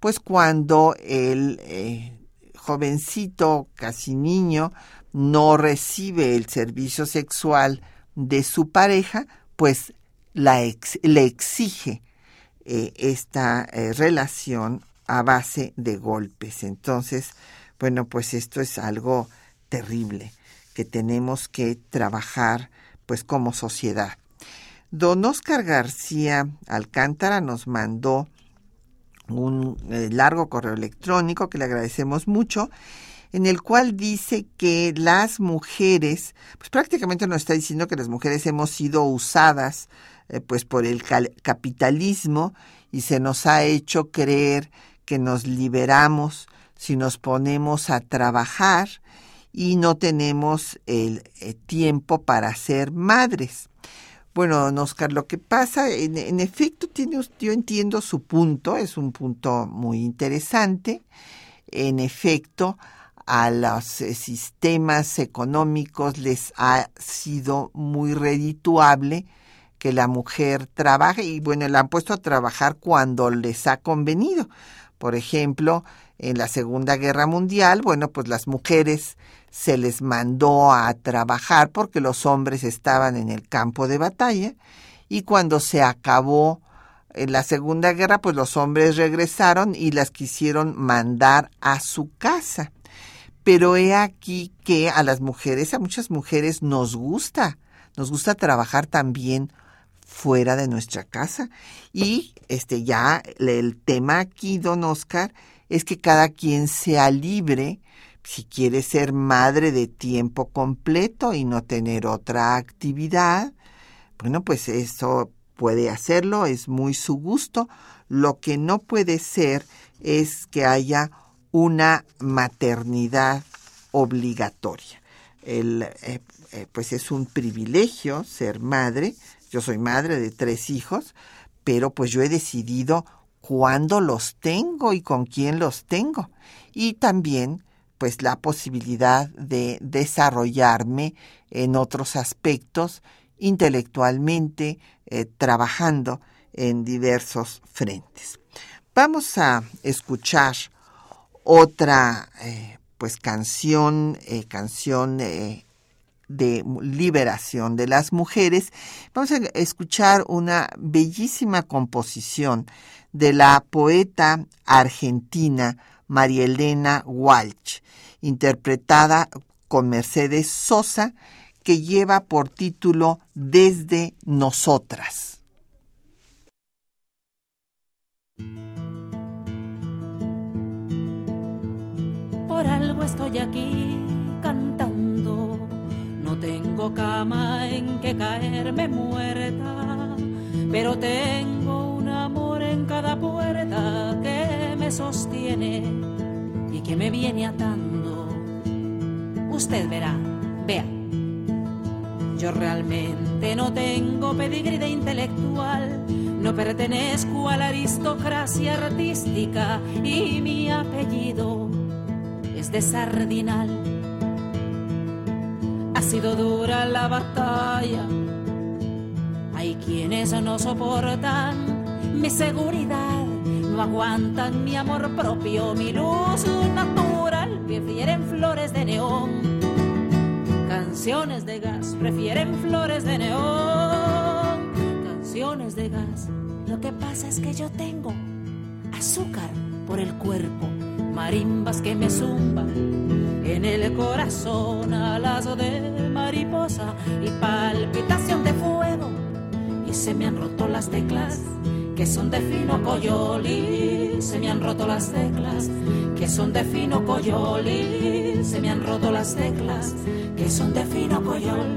pues cuando el eh, jovencito, casi niño, no recibe el servicio sexual de su pareja, pues le exige eh, esta eh, relación a base de golpes. Entonces, bueno, pues esto es algo terrible que tenemos que trabajar pues como sociedad. Don Oscar García Alcántara nos mandó un eh, largo correo electrónico que le agradecemos mucho en el cual dice que las mujeres, pues prácticamente nos está diciendo que las mujeres hemos sido usadas eh, pues por el capitalismo y se nos ha hecho creer que nos liberamos si nos ponemos a trabajar y no tenemos el eh, tiempo para ser madres. Bueno, don Oscar, lo que pasa, en, efecto, tiene, yo entiendo su punto, es un punto muy interesante. En efecto, a los eh, sistemas económicos les ha sido muy redituable que la mujer trabaje y bueno, la han puesto a trabajar cuando les ha convenido. Por ejemplo, en la Segunda Guerra Mundial, bueno, pues las mujeres se les mandó a trabajar porque los hombres estaban en el campo de batalla y cuando se acabó en la Segunda Guerra, pues los hombres regresaron y las quisieron mandar a su casa. Pero he aquí que a las mujeres, a muchas mujeres nos gusta, nos gusta trabajar también fuera de nuestra casa. Y este ya el tema aquí, don Oscar, es que cada quien sea libre si quiere ser madre de tiempo completo y no tener otra actividad, bueno, pues eso puede hacerlo, es muy su gusto. Lo que no puede ser es que haya una maternidad obligatoria. El, eh, eh, pues es un privilegio ser madre. Yo soy madre de tres hijos, pero pues yo he decidido cuándo los tengo y con quién los tengo. Y también pues la posibilidad de desarrollarme en otros aspectos intelectualmente, eh, trabajando en diversos frentes. Vamos a escuchar otra eh, pues canción, eh, canción de liberación de las mujeres. Vamos a escuchar una bellísima composición de la poeta argentina María Elena Walsh, interpretada con Mercedes Sosa, que lleva por título Desde Nosotras. Por algo estoy aquí cantando, no tengo cama en que caerme muerta, pero tengo un amor en cada puerta que sostiene y que me viene atando. Usted verá, vea. Yo realmente no tengo pedigrí de intelectual, no pertenezco a la aristocracia artística y mi apellido es de Sardinal. Ha sido dura la batalla, hay quienes no soportan mi seguridad, aguantan mi amor propio, mi luz natural, prefieren flores de neón. Canciones de gas, prefieren flores de neón. Canciones de gas, lo que pasa es que yo tengo azúcar por el cuerpo, marimbas que me zumban en el corazón, alas de mariposa y palpitación de fuego. Y se me han roto las teclas que son de fino coyoli, se me han roto las teclas, que son de fino coyoli, se me han roto las teclas, que son de fino coyol.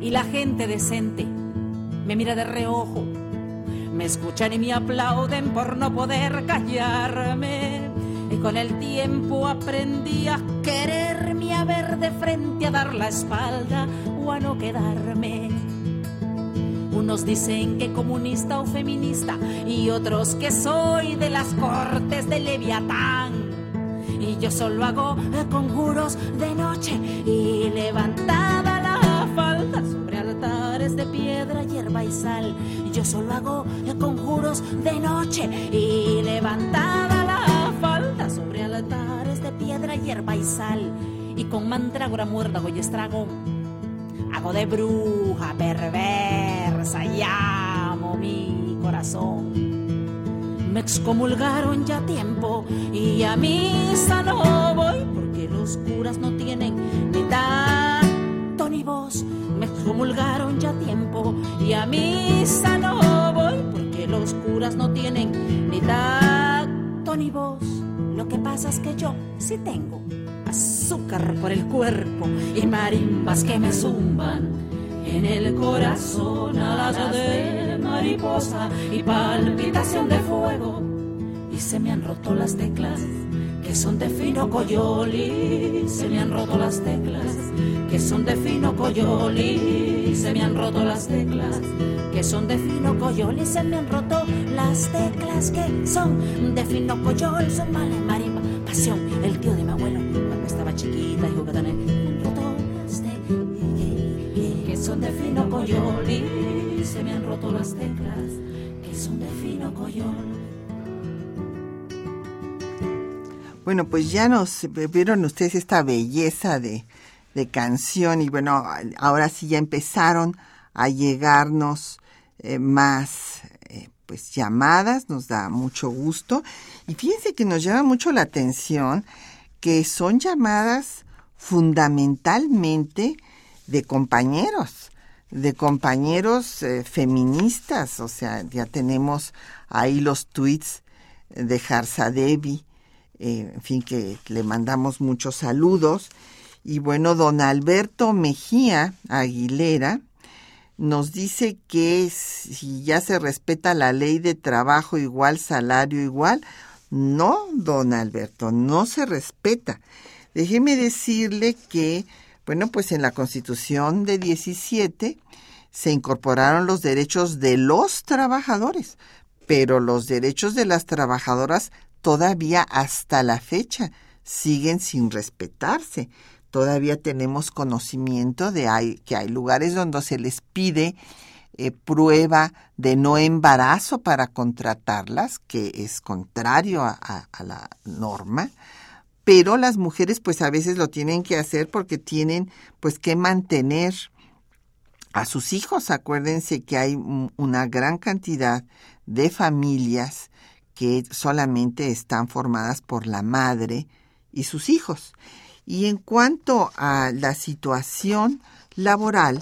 Y la gente decente me mira de reojo, me escuchan y me aplauden por no poder callarme con el tiempo aprendí a quererme, a ver de frente, a dar la espalda o a no quedarme. Unos dicen que comunista o feminista y otros que soy de las cortes de Leviatán. Y yo solo hago conjuros de noche y levantada la falda sobre altares de piedra, hierba y sal. Yo solo hago conjuros de noche y levantada sobre altares de piedra, hierba y sal. Y con mandrágora, muérdago y estrago, hago de bruja perversa, llamo mi corazón. Me excomulgaron ya tiempo y a misa no voy porque los curas no tienen ni tanto ni voz. Me excomulgaron ya tiempo y a misa no voy porque los curas no tienen ni tanto ni voz. Lo que pasa es que yo sí tengo azúcar por el cuerpo y marimbas que me zumban en el corazón, alas de mariposa y palpitación de fuego. Y se me han roto las teclas que son de fino coyoli, se me han roto las teclas, que son de fino coyoli, se me han roto las teclas, que son de fino coyoli, se me han roto las teclas, que son. De fino coyol, son mala marimba, pasión, el tío de mi abuelo, cuando estaba chiquita y jugaba me han roto las teclas, que son de fino coyoli, se me han roto las teclas, que son de fino coyol. Bueno, pues ya nos vieron ustedes esta belleza de, canción y bueno, ahora sí ya empezaron a llegarnos eh, más pues llamadas, nos da mucho gusto y fíjense que nos llama mucho la atención que son llamadas fundamentalmente de compañeros, de compañeros eh, feministas, o sea, ya tenemos ahí los tweets de Debbie, eh, en fin, que le mandamos muchos saludos. Y bueno, don Alberto Mejía Aguilera nos dice que si ya se respeta la ley de trabajo igual, salario igual, no, don Alberto, no se respeta. Déjeme decirle que, bueno, pues en la Constitución de 17 se incorporaron los derechos de los trabajadores, pero los derechos de las trabajadoras todavía hasta la fecha siguen sin respetarse. Todavía tenemos conocimiento de que hay lugares donde se les pide eh, prueba de no embarazo para contratarlas, que es contrario a, a, la norma, pero las mujeres pues a veces lo tienen que hacer porque tienen pues que mantener a sus hijos. Acuérdense que hay una gran cantidad de familias que solamente están formadas por la madre y sus hijos. Y en cuanto a la situación laboral,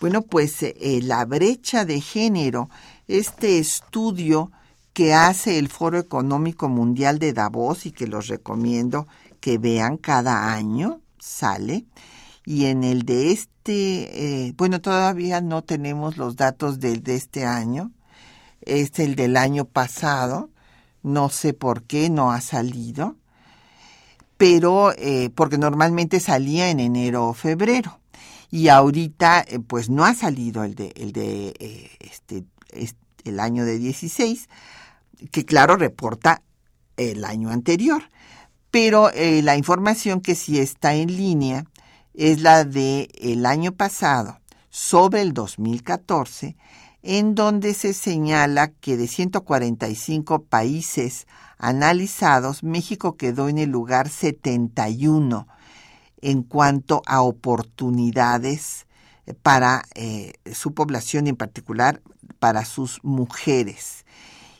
bueno, pues eh, la brecha de género, este estudio que hace el Foro Económico Mundial de Davos y que los recomiendo que vean cada año, sale. Y en el de este, eh, bueno, todavía no tenemos los datos del de este año, es el del año pasado, no sé por qué no ha salido, pero eh, porque normalmente salía en enero o febrero. Y ahorita eh, pues no ha salido el de, el de eh, este, el año de 16, que claro reporta el año anterior. Pero la información que sí está en línea es la de el año pasado sobre el 2014 en donde se señala que de 145 países analizados, México quedó en el lugar 71 en cuanto a oportunidades para eh, su población, en particular para sus mujeres.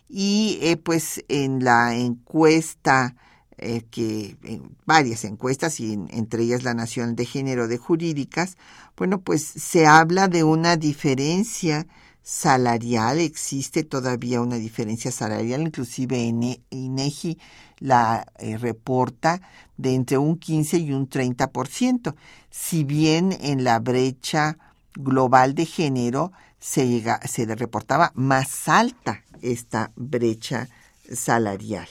Y eh, pues en la encuesta, eh, que en varias encuestas, y entre ellas la Nación de Género de Jurídicas, bueno, pues se habla de una diferencia salarial, existe todavía una diferencia salarial, inclusive en INEGI la eh, reporta de entre un 15 y un 30%, si bien en la brecha global de género se, llega, se reportaba más alta esta brecha salarial.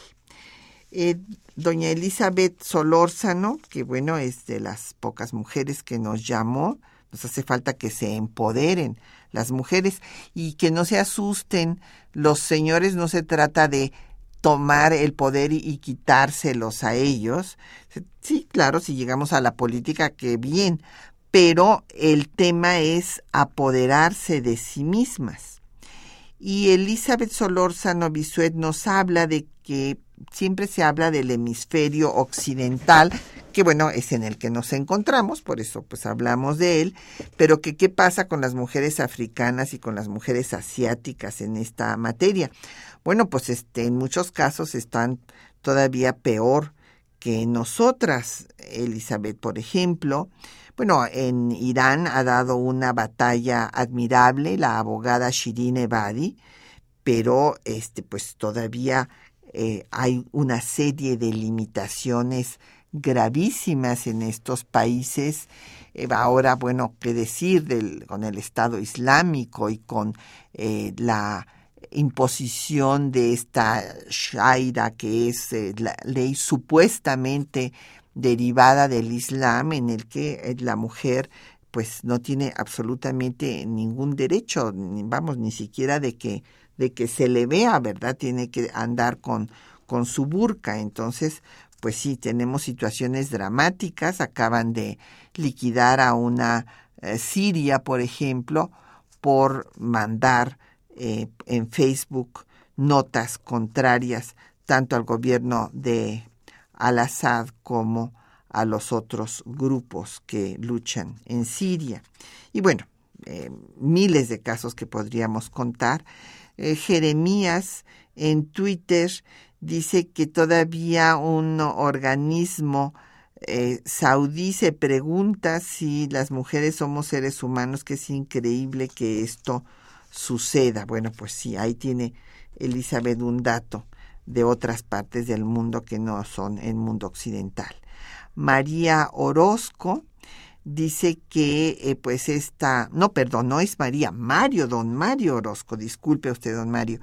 Eh, doña Elizabeth Solórzano, que bueno, es de las pocas mujeres que nos llamó, nos hace falta que se empoderen las mujeres y que no se asusten los señores, no se trata de tomar el poder y, quitárselos a ellos. Sí, claro, si llegamos a la política, qué bien, pero el tema es apoderarse de sí mismas. Y Elizabeth Solórzano Bisuet nos habla de que siempre se habla del hemisferio occidental, que bueno, es en el que nos encontramos, por eso pues hablamos de él, pero que qué pasa con las mujeres africanas y con las mujeres asiáticas en esta materia. Bueno, pues este, en muchos casos están todavía peor que nosotras. Elizabeth, por ejemplo, bueno, en Irán ha dado una batalla admirable la abogada Shirin Ebadi, pero este, pues todavía eh, hay una serie de limitaciones gravísimas en estos países. Eh, ahora, bueno, qué decir con el Estado Islámico y con eh, la imposición de esta Shaira, que es eh, la ley supuestamente derivada del Islam, en el que la mujer pues no tiene absolutamente ningún derecho, vamos, ni siquiera de que, de que se le vea, ¿verdad? Tiene que andar con, con su burka. Entonces, pues sí, tenemos situaciones dramáticas. Acaban de liquidar a una eh, Siria, por ejemplo, por mandar eh, en Facebook notas contrarias tanto al gobierno de al-Assad como a los otros grupos que luchan en Siria. Y bueno, eh, miles de casos que podríamos contar. Eh, Jeremías en Twitter dice que todavía un organismo saudí se pregunta si las mujeres somos seres humanos, que es increíble que esto suceda. Bueno, pues sí, ahí tiene Elizabeth un dato de otras partes del mundo que no son el mundo occidental. María Orozco dice que eh, pues esta, no, perdón, no es María, Mario, don Mario Orozco, disculpe usted, don Mario,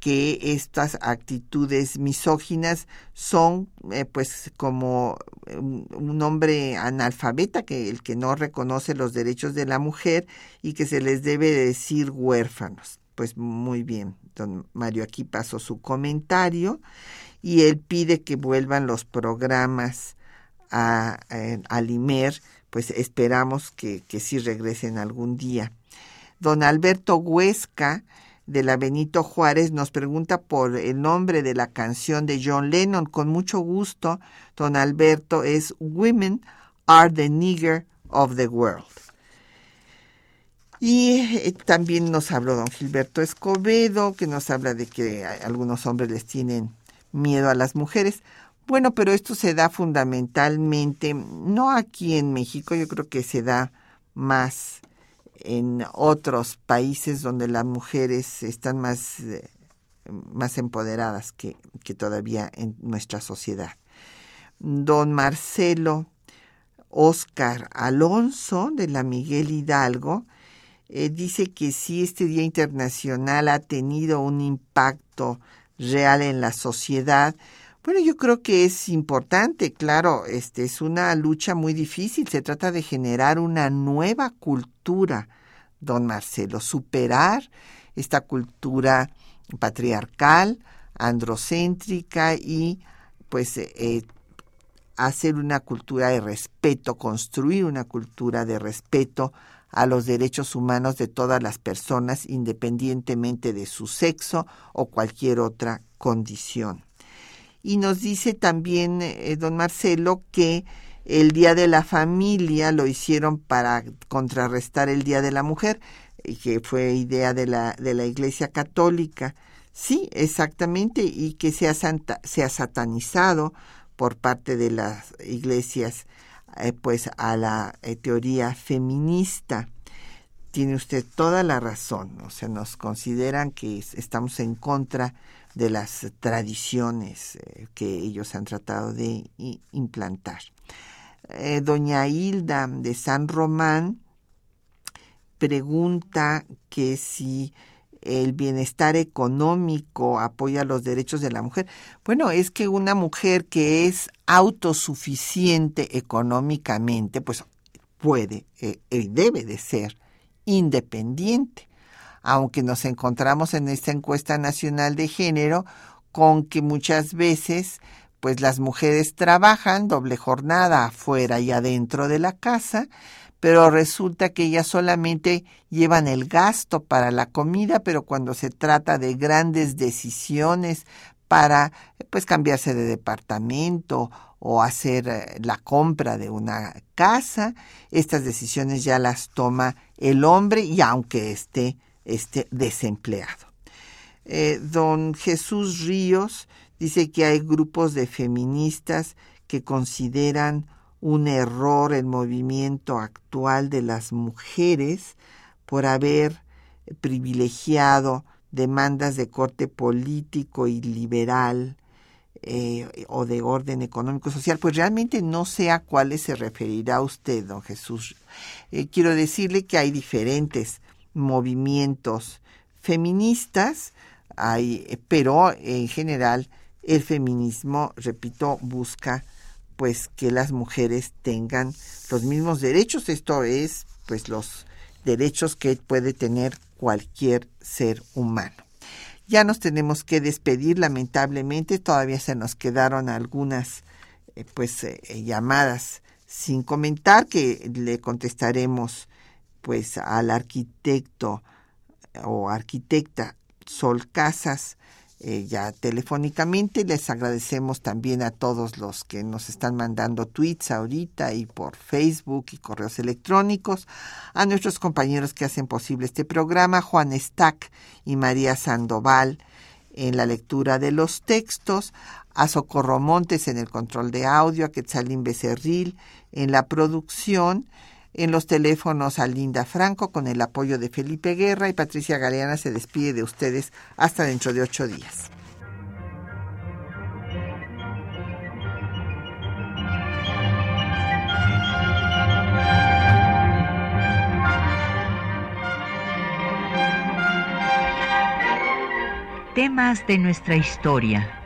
que estas actitudes misóginas son eh, pues como un, hombre analfabeta que el que no reconoce los derechos de la mujer y que se les debe decir huérfanos. Pues muy bien, don Mario aquí pasó su comentario y él pide que vuelvan los programas a, al IMER, pues esperamos que, que sí regresen algún día. Don Alberto Huesca de la Benito Juárez nos pregunta por el nombre de la canción de John Lennon. Con mucho gusto, don Alberto, es Women are the nigger of the world. Y eh, también nos habló don Gilberto Escobedo, que nos habla de que algunos hombres les tienen miedo a las mujeres. Bueno, pero esto se da fundamentalmente, no aquí en México, yo creo que se da más en otros países donde las mujeres están más, eh, más empoderadas que, que todavía en nuestra sociedad. Don Marcelo Oscar Alonso de la Miguel Hidalgo eh, dice que sí, este Día Internacional ha tenido un impacto real en la sociedad. Bueno, yo creo que es importante, claro, este es una lucha muy difícil, se trata de generar una nueva cultura don Marcelo, superar esta cultura patriarcal, androcéntrica y pues eh, hacer una cultura de respeto, construir una cultura de respeto a los derechos humanos de todas las personas independientemente de su sexo o cualquier otra condición. Y nos dice también eh, don Marcelo que el Día de la Familia lo hicieron para contrarrestar el Día de la Mujer, que fue idea de la, de la Iglesia Católica. Sí, exactamente, y que se ha, se ha satanizado por parte de las iglesias eh, pues a la eh, teoría feminista. Tiene usted toda la razón, o sea, nos consideran que estamos en contra de las tradiciones eh, que ellos han tratado de implantar. Eh, doña Hilda de San Román pregunta que si el bienestar económico apoya los derechos de la mujer. Bueno, es que una mujer que es autosuficiente económicamente, pues puede y eh, debe de ser independiente. Aunque nos encontramos en esta encuesta nacional de género con que muchas veces pues las mujeres trabajan doble jornada afuera y adentro de la casa, pero resulta que ellas solamente llevan el gasto para la comida, pero cuando se trata de grandes decisiones para pues cambiarse de departamento o hacer eh, la compra de una casa, estas decisiones ya las toma el hombre y aunque esté, esté desempleado. Eh, don Jesús Ríos Dice que hay grupos de feministas que consideran un error el movimiento actual de las mujeres por haber privilegiado demandas de corte político y liberal eh, o de orden económico social, pues realmente no sé a cuáles se referirá usted, don Jesús. Eh, quiero decirle que hay diferentes movimientos feministas hay, pero en general el feminismo, repito, busca pues que las mujeres tengan los mismos derechos, esto es pues los derechos que puede tener cualquier ser humano. Ya nos tenemos que despedir, lamentablemente, todavía se nos quedaron algunas eh, pues eh, llamadas sin comentar que le contestaremos pues al arquitecto o arquitecta Sol Casas eh, ya telefónicamente. Les agradecemos también a todos los que nos están mandando tweets ahorita y por Facebook y correos electrónicos, a nuestros compañeros que hacen posible este programa, Juan Stack y María Sandoval en la lectura de los textos, a Socorro Montes en el control de audio, a Quetzalín Becerril en la producción, en los teléfonos a Linda Franco con el apoyo de Felipe Guerra y Patricia Galeana se despide de ustedes hasta dentro de ocho días. Temas de nuestra historia